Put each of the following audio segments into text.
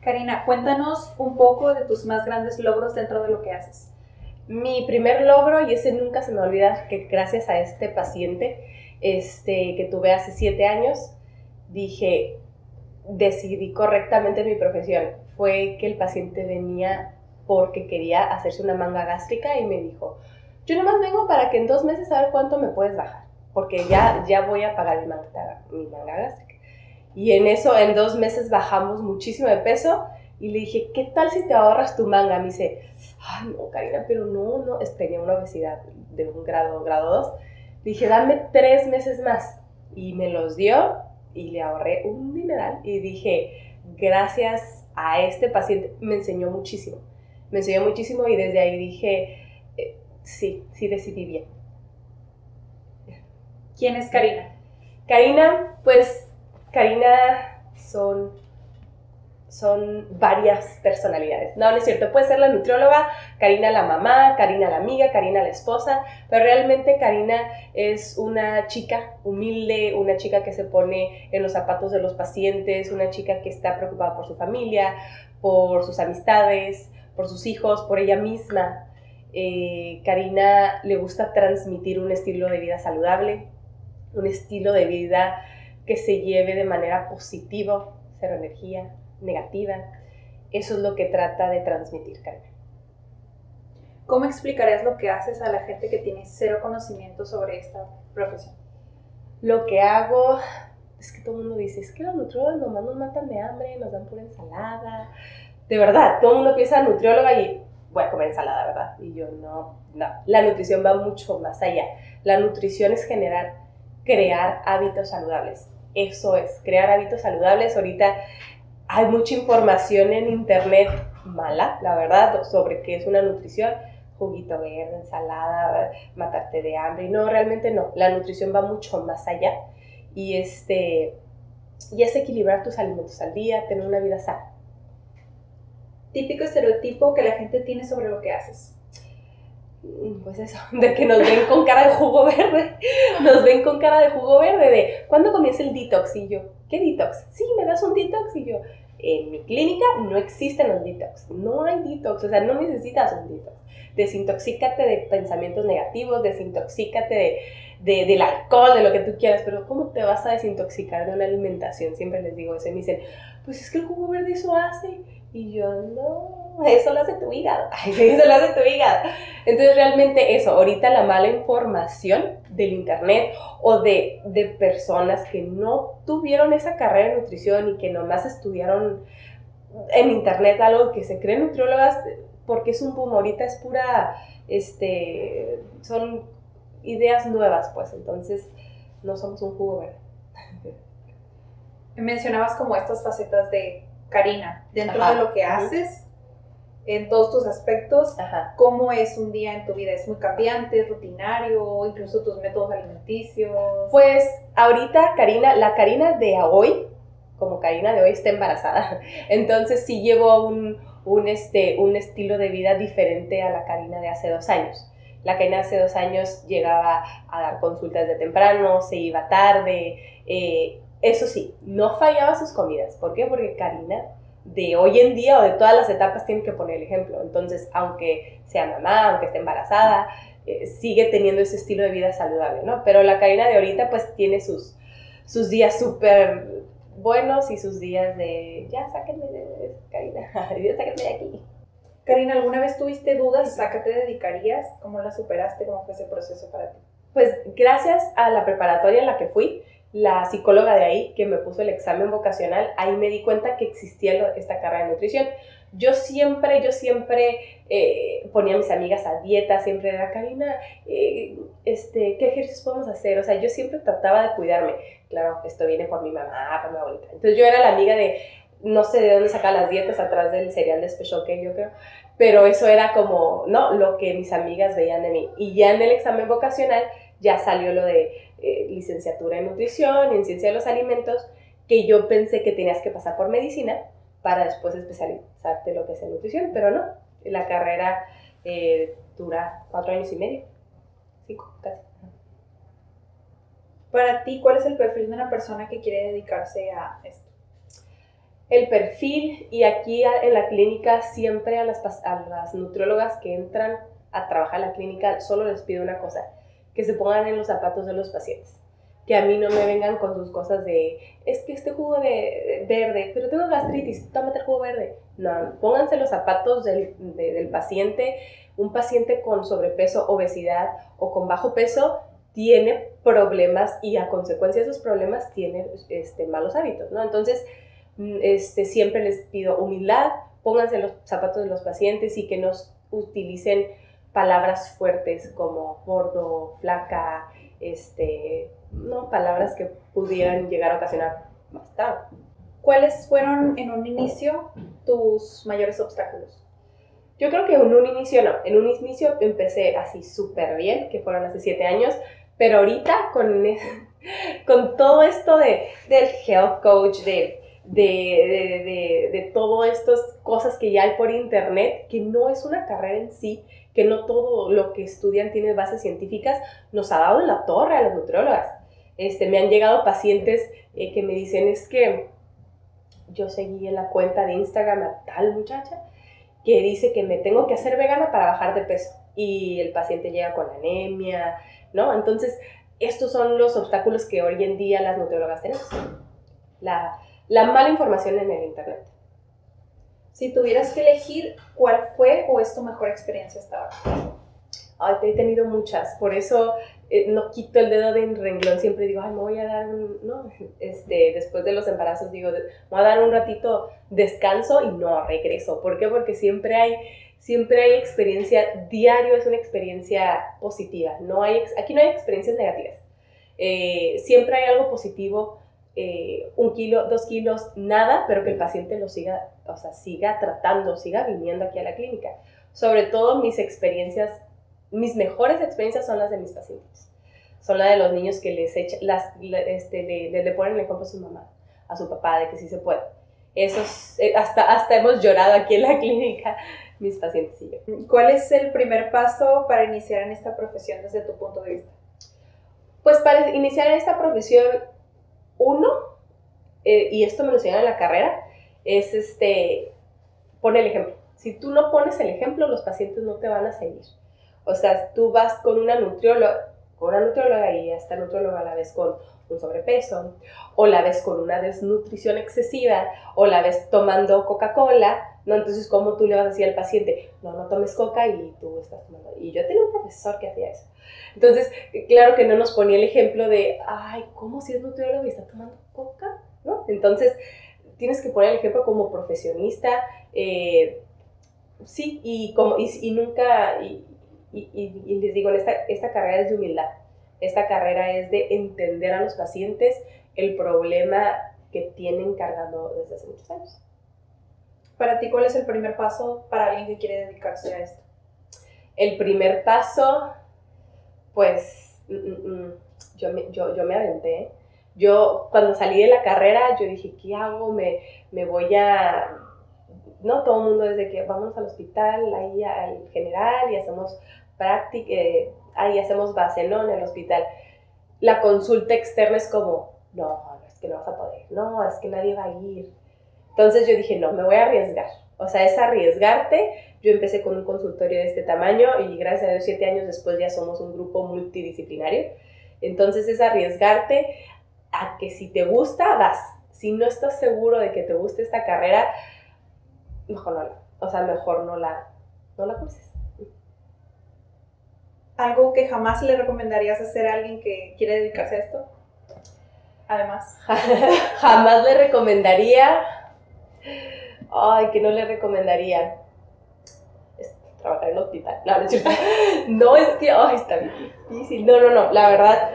Karina, cuéntanos un poco de tus más grandes logros dentro de lo que haces. Mi primer logro, y ese nunca se me olvida, que gracias a este paciente este, que tuve hace siete años, dije, decidí correctamente mi profesión. Fue que el paciente venía porque quería hacerse una manga gástrica y me dijo, yo nomás vengo para que en dos meses a ver cuánto me puedes bajar, porque ya, ya voy a pagar mi manga, mi manga. Y en eso, en dos meses bajamos muchísimo de peso y le dije, ¿qué tal si te ahorras tu manga? Me dice, ay, no, Karina, pero no, no, tenía una obesidad de un grado, grado 2. Dije, dame tres meses más. Y me los dio y le ahorré un dineral. Y dije, gracias a este paciente, me enseñó muchísimo. Me enseñó muchísimo y desde ahí dije, eh, sí, sí decidí bien. ¿Quién es Karina? Karina, pues Karina son, son varias personalidades. No, no es cierto, puede ser la nutrióloga, Karina la mamá, Karina la amiga, Karina la esposa, pero realmente Karina es una chica humilde, una chica que se pone en los zapatos de los pacientes, una chica que está preocupada por su familia, por sus amistades, por sus hijos, por ella misma. Eh, Karina le gusta transmitir un estilo de vida saludable, un estilo de vida que se lleve de manera positiva, cero energía negativa. Eso es lo que trata de transmitir Carmen. ¿Cómo explicarías lo que haces a la gente que tiene cero conocimiento sobre esta profesión? Lo que hago es que todo el mundo dice, es que los nutriólogos nomás nos matan de hambre, nos dan pura ensalada. De verdad, todo el mundo piensa nutrióloga y voy a comer ensalada, ¿verdad? Y yo no, no. La nutrición va mucho más allá. La nutrición es generar, crear hábitos saludables eso es, crear hábitos saludables. Ahorita hay mucha información en internet mala, la verdad, sobre qué es una nutrición. Juguito verde, ensalada, matarte de hambre. No, realmente no. La nutrición va mucho más allá. Y, este, y es equilibrar tus alimentos al día, tener una vida sana. Típico estereotipo que la gente tiene sobre lo que haces. Pues eso, de que nos ven con cara de jugo verde, nos ven con cara de jugo verde, de ¿cuándo comienza el detox? Y yo, ¿qué detox? Sí, me das un detox y yo, en mi clínica no existen los detox, no hay detox, o sea, no necesitas un detox. Desintoxícate de pensamientos negativos, desintoxícate de, de, del alcohol, de lo que tú quieras, pero ¿cómo te vas a desintoxicar de una alimentación? Siempre les digo eso y me dicen, pues es que el jugo verde eso hace. Y yo, no, eso lo hace tu hígado. Ay, eso lo hace tu hígado. Entonces, realmente eso, ahorita la mala información del internet o de, de personas que no tuvieron esa carrera de nutrición y que nomás estudiaron en internet algo que se creen nutriólogas porque es un boom, ahorita es pura, este, son ideas nuevas, pues, entonces no somos un jugo verde. Mencionabas como estas facetas de Karina, dentro de lo que haces, en todos tus aspectos, ¿cómo es un día en tu vida? ¿Es muy cambiante, es rutinario, incluso tus métodos alimenticios? Pues ahorita Karina, la Karina de hoy, como Karina de hoy está embarazada, entonces sí llevo un, un, este, un estilo de vida diferente a la Karina de hace dos años. La Karina hace dos años llegaba a dar consultas de temprano, se iba tarde, eh, eso sí, no fallaba sus comidas. ¿Por qué? Porque Karina de hoy en día o de todas las etapas tiene que poner el ejemplo. Entonces, aunque sea mamá, aunque esté embarazada, eh, sigue teniendo ese estilo de vida saludable, ¿no? Pero la Karina de ahorita pues tiene sus, sus días súper buenos y sus días de, ya sáquenme de Karina, ya sáquenme de aquí. Karina, ¿alguna vez tuviste dudas a qué te dedicarías? ¿Cómo la superaste? ¿Cómo fue ese proceso para ti? Pues gracias a la preparatoria en la que fui, la psicóloga de ahí que me puso el examen vocacional, ahí me di cuenta que existía esta carrera de nutrición. Yo siempre, yo siempre eh, ponía a mis amigas a dieta, siempre era, Karina, eh, este, ¿qué ejercicios podemos hacer? O sea, yo siempre trataba de cuidarme. Claro, esto viene por mi mamá, por mi abuelita. Entonces yo era la amiga de, no sé de dónde sacar las dietas atrás del cereal de Special K, yo creo, pero eso era como, ¿no? Lo que mis amigas veían de mí. Y ya en el examen vocacional ya salió lo de eh, licenciatura en nutrición, en ciencia de los alimentos, que yo pensé que tenías que pasar por medicina para después especializarte lo que es en nutrición, pero no, la carrera eh, dura cuatro años y medio, cinco casi. Para ti, ¿cuál es el perfil de una persona que quiere dedicarse a esto? El perfil, y aquí en la clínica siempre a las, a las nutriólogas que entran a trabajar en la clínica solo les pido una cosa, que se pongan en los zapatos de los pacientes. Que a mí no me vengan con sus cosas de, es que este jugo de, verde, pero tengo gastritis, tómate el jugo verde. No, pónganse los zapatos del, del paciente. Un paciente con sobrepeso, obesidad o con bajo peso tiene problemas y a consecuencia de esos problemas tiene este, malos hábitos, ¿no? Entonces, mm, este, siempre les pido humildad, pónganse los zapatos de los pacientes y que nos utilicen palabras fuertes como gordo, flaca, este, no, palabras que pudieran llegar a ocasionar más tarde. ¿Cuáles fueron en un inicio tus mayores obstáculos? Yo creo que en un inicio no, en un inicio empecé así súper bien, que fueron hace siete años, pero ahorita con, con todo esto de, del health coach, de, de, de, de todas estas cosas que ya hay por internet, que no es una carrera en sí, que no todo lo que estudian tiene bases científicas, nos ha dado en la torre a las nutriólogas. Este, me han llegado pacientes eh, que me dicen es que yo seguí en la cuenta de Instagram a tal muchacha que dice que me tengo que hacer vegana para bajar de peso y el paciente llega con anemia, ¿no? Entonces, estos son los obstáculos que hoy en día las nutriólogas tenemos. La, la mala información en el Internet. Si tuvieras que elegir, ¿cuál fue o es tu mejor experiencia hasta ahora? Ay, he tenido muchas, por eso eh, no quito el dedo de renglón, siempre digo, ay, me voy a dar un, no, este, después de los embarazos digo, me voy a dar un ratito descanso y no regreso. ¿Por qué? Porque siempre hay siempre hay experiencia, diario es una experiencia positiva, no hay, aquí no hay experiencias negativas. Eh, siempre hay algo positivo, eh, un kilo, dos kilos, nada, pero que el paciente lo siga, o sea, siga tratando, siga viniendo aquí a la clínica. Sobre todo mis experiencias, mis mejores experiencias son las de mis pacientes. Son las de los niños que les echa, las, este, le, le, ponen el ejemplo a su mamá, a su papá, de que sí se puede. Eso eh, hasta, hasta hemos llorado aquí en la clínica mis pacientes y yo. ¿Cuál es el primer paso para iniciar en esta profesión desde tu punto de vista? Pues para iniciar en esta profesión, uno, eh, y esto me lo enseñaron en la carrera, es este, pone el ejemplo. Si tú no pones el ejemplo, los pacientes no te van a seguir. O sea, tú vas con una nutrióloga, con una nutrióloga y esta nutrióloga la vez con un sobrepeso, o la ves con una desnutrición excesiva, o la ves tomando Coca-Cola, ¿no? Entonces, ¿cómo tú le vas a decir al paciente, no, no tomes coca y tú estás tomando? Y yo tenía un profesor que hacía eso. Entonces, claro que no nos ponía el ejemplo de, ay, ¿cómo si es nutriólogo y está tomando coca? ¿No? Entonces, tienes que poner el ejemplo como profesionista, eh, sí, y, como, y, nunca, y, y, les digo, esta, esta carrera es de humildad, esta carrera es de entender a los pacientes el problema que tienen cargando desde hace muchos años. Para ti, ¿cuál es el primer paso para alguien que quiere dedicarse a esto? El primer paso, pues, mm, mm, mm, yo, me, yo, yo me aventé. Yo, cuando salí de la carrera, yo dije, ¿qué hago? Me, me voy a... No, todo el mundo desde que vamos al hospital, ahí al general y hacemos práctica, eh, ahí hacemos base. En el hospital. La consulta externa es como, no, no, es que no vas a poder, no, es que nadie va a ir, entonces yo dije, no, me voy a arriesgar. O sea, es arriesgarte. Yo empecé con un consultorio de este tamaño y gracias a Dios, siete años después ya somos un grupo multidisciplinario. Entonces es arriesgarte a que si te gusta, vas. Si no estás seguro de que te guste esta carrera, mejor no la, o sea, mejor no la, no la curses. ¿Algo que jamás le recomendarías hacer a alguien que quiere dedicarse a esto? Además. jamás le recomendaría Ay, que no le recomendaría trabajar en hospital. No, no es que, ay, está difícil. No, no, no, la verdad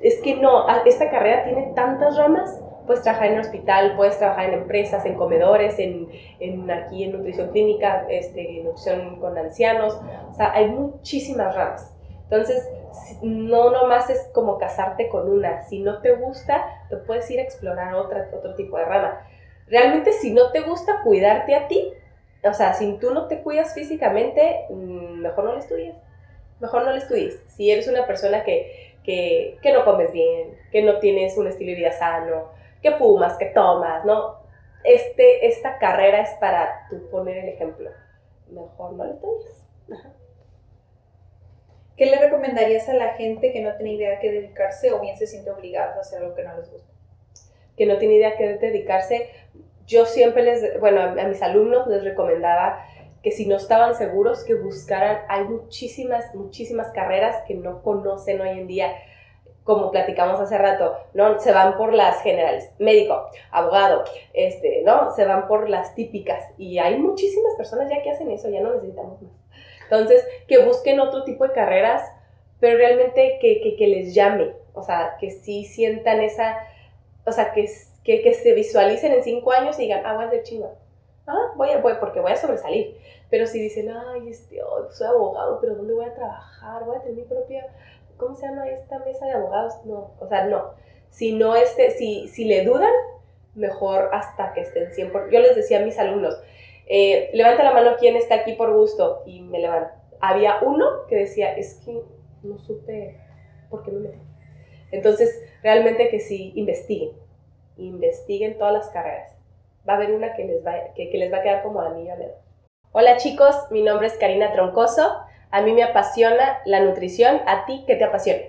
es que no, esta carrera tiene tantas ramas. Puedes trabajar en el hospital, puedes trabajar en empresas, en comedores, en, en aquí en nutrición clínica, este, nutrición con ancianos. O sea, hay muchísimas ramas. Entonces, no nomás es como casarte con una. Si no te gusta, te puedes ir a explorar otra, otro tipo de rama realmente si no te gusta cuidarte a ti, o sea, si tú no te cuidas físicamente, mm, mejor no lo estudies. Mejor no lo estudies. Si eres una persona que, que, no comes bien, que no tienes un estilo de vida sano, que fumas, que tomas, ¿no? Este, esta carrera es para tú poner el ejemplo. Mejor no le estudies. ¿Qué le recomendarías a la gente que no tiene idea a qué dedicarse o bien se siente obligada a hacer algo que no les gusta? Que no tiene idea a qué dedicarse. Yo siempre les, bueno, a mis alumnos les recomendaba que si no estaban seguros, que buscaran, hay muchísimas, muchísimas carreras que no conocen hoy en día, como platicamos hace rato, ¿no? Se van por las generales, médico, abogado, este, ¿no? Se van por las típicas y hay muchísimas personas ya que hacen eso, ya no necesitamos más. Entonces, que busquen otro tipo de carreras, pero realmente que, que, les llame, o sea, que sí sientan esa, o sea, que, que, se visualicen en cinco años y digan, ah, voy a ser chingón. Ah, voy a, voy, porque voy a sobresalir. Pero si dicen, ay, este, oh, soy abogado, pero ¿dónde voy a trabajar? Voy a tener mi propia, ¿cómo se llama esta mesa de abogados? No, o sea, no. Si no, este, si, si le dudan, mejor hasta que estén 100%. Yo les decía a mis alumnos, eh, levanta la mano quién está aquí por gusto y me levanta. Había uno que decía, es que no supe por qué me metí. Entonces, realmente que sí, investiguen, investiguen todas las carreras. Va a haber una que les va, que, les va a quedar como a mí a Hola chicos, mi nombre es Karina Troncoso. A mí me apasiona la nutrición, a ti, ¿qué te apasiona?